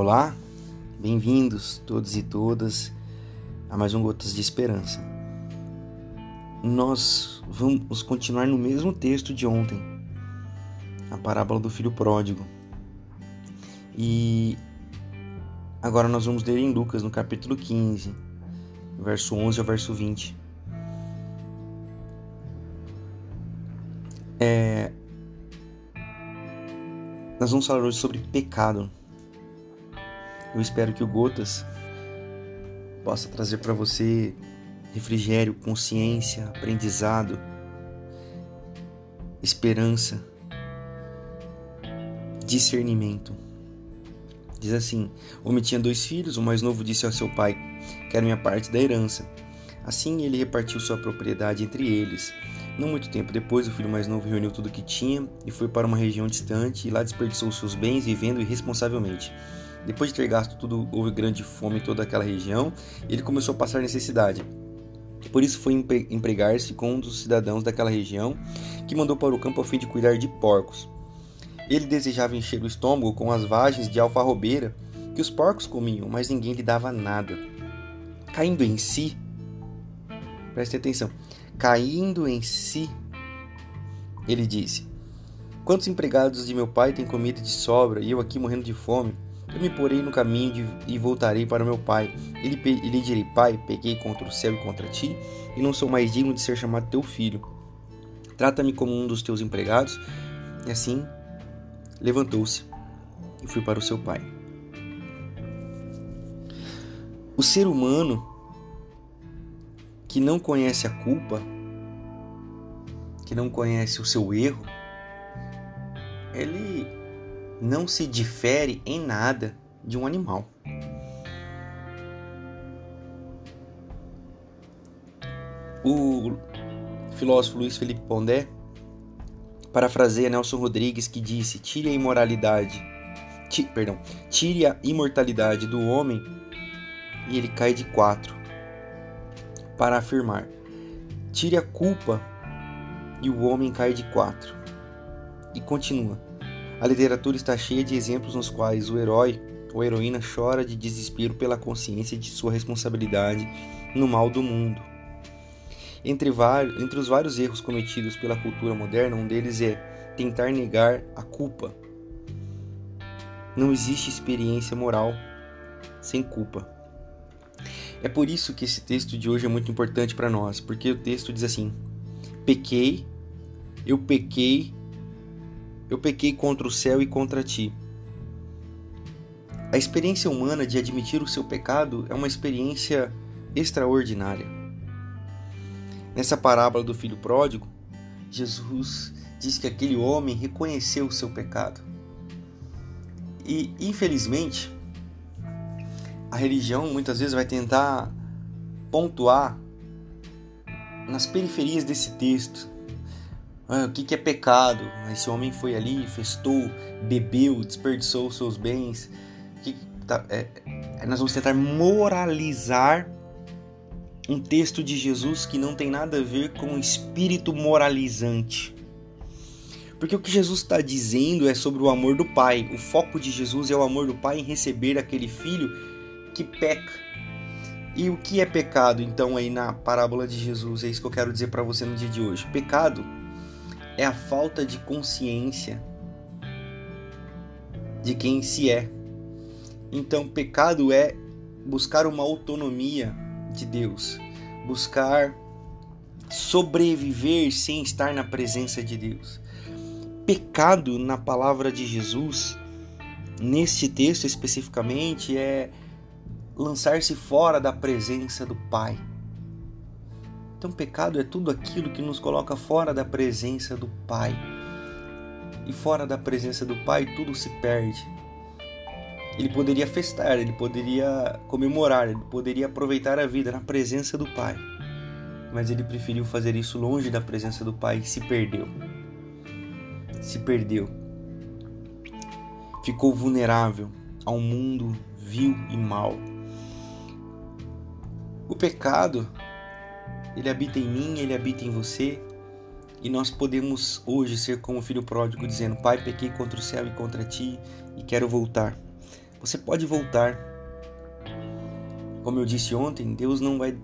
Olá, bem-vindos todos e todas a mais um Gotas de Esperança. Nós vamos continuar no mesmo texto de ontem, a parábola do filho pródigo. E agora nós vamos ler em Lucas, no capítulo 15, verso 11 ao verso 20. É... Nós vamos falar hoje sobre pecado. Eu espero que o Gotas possa trazer para você refrigério, consciência, aprendizado, esperança, discernimento. Diz assim: O homem tinha dois filhos, o mais novo disse ao seu pai: Quero minha parte da herança. Assim ele repartiu sua propriedade entre eles. Não muito tempo depois, o filho mais novo reuniu tudo o que tinha e foi para uma região distante e lá desperdiçou seus bens vivendo irresponsavelmente. Depois de ter gasto tudo, houve grande fome em toda aquela região e ele começou a passar necessidade. Por isso foi empregar-se com um dos cidadãos daquela região, que mandou para o campo a fim de cuidar de porcos. Ele desejava encher o estômago com as vagens de alfarrobeira que os porcos comiam, mas ninguém lhe dava nada. Caindo em si, preste atenção, caindo em si, ele disse: Quantos empregados de meu pai têm comida de sobra e eu aqui morrendo de fome? Eu me porei no caminho de, e voltarei para meu pai. Ele, ele direi: Pai, peguei contra o céu e contra ti, e não sou mais digno de ser chamado teu filho. Trata-me como um dos teus empregados. E assim levantou-se e foi para o seu pai. O ser humano que não conhece a culpa, que não conhece o seu erro, ele não se difere em nada de um animal. O filósofo Luiz Felipe Pondé parafraseia Nelson Rodrigues que disse: "Tire a imoralidade, ti, perdão, tire a imortalidade do homem e ele cai de quatro." Para afirmar: "Tire a culpa e o homem cai de quatro." E continua: a literatura está cheia de exemplos nos quais o herói ou heroína chora de desespero pela consciência de sua responsabilidade no mal do mundo. Entre, entre os vários erros cometidos pela cultura moderna, um deles é tentar negar a culpa. Não existe experiência moral sem culpa. É por isso que esse texto de hoje é muito importante para nós, porque o texto diz assim: Pequei, eu pequei eu pequei contra o céu e contra ti. A experiência humana de admitir o seu pecado é uma experiência extraordinária. Nessa parábola do filho pródigo, Jesus diz que aquele homem reconheceu o seu pecado. E, infelizmente, a religião muitas vezes vai tentar pontuar nas periferias desse texto ah, o que, que é pecado? Esse homem foi ali, festou, bebeu, desperdiçou seus bens. Que, tá, é, é, nós vamos tentar moralizar um texto de Jesus que não tem nada a ver com o espírito moralizante. Porque o que Jesus está dizendo é sobre o amor do Pai. O foco de Jesus é o amor do Pai em receber aquele filho que peca. E o que é pecado, então, aí na parábola de Jesus? É isso que eu quero dizer para você no dia de hoje. Pecado é a falta de consciência de quem se é. Então, pecado é buscar uma autonomia de Deus, buscar sobreviver sem estar na presença de Deus. Pecado, na palavra de Jesus, neste texto especificamente, é lançar-se fora da presença do Pai. Então, pecado é tudo aquilo que nos coloca fora da presença do Pai. E fora da presença do Pai, tudo se perde. Ele poderia festar, ele poderia comemorar, ele poderia aproveitar a vida na presença do Pai. Mas ele preferiu fazer isso longe da presença do Pai e se perdeu. Se perdeu. Ficou vulnerável a um mundo vil e mau. O pecado ele habita em mim, ele habita em você. E nós podemos hoje ser como o filho pródigo, dizendo: Pai, pequei contra o céu e contra ti e quero voltar. Você pode voltar. Como eu disse ontem, Deus não vai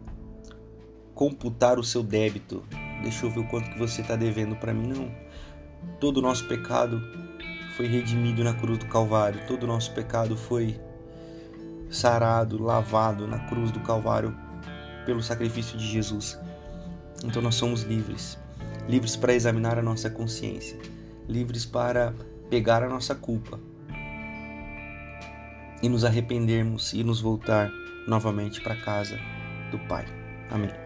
computar o seu débito. Deixa eu ver o quanto que você está devendo para mim, não. Todo o nosso pecado foi redimido na cruz do Calvário. Todo o nosso pecado foi sarado, lavado na cruz do Calvário pelo sacrifício de Jesus. Então nós somos livres, livres para examinar a nossa consciência, livres para pegar a nossa culpa e nos arrependermos e nos voltar novamente para casa do Pai. Amém.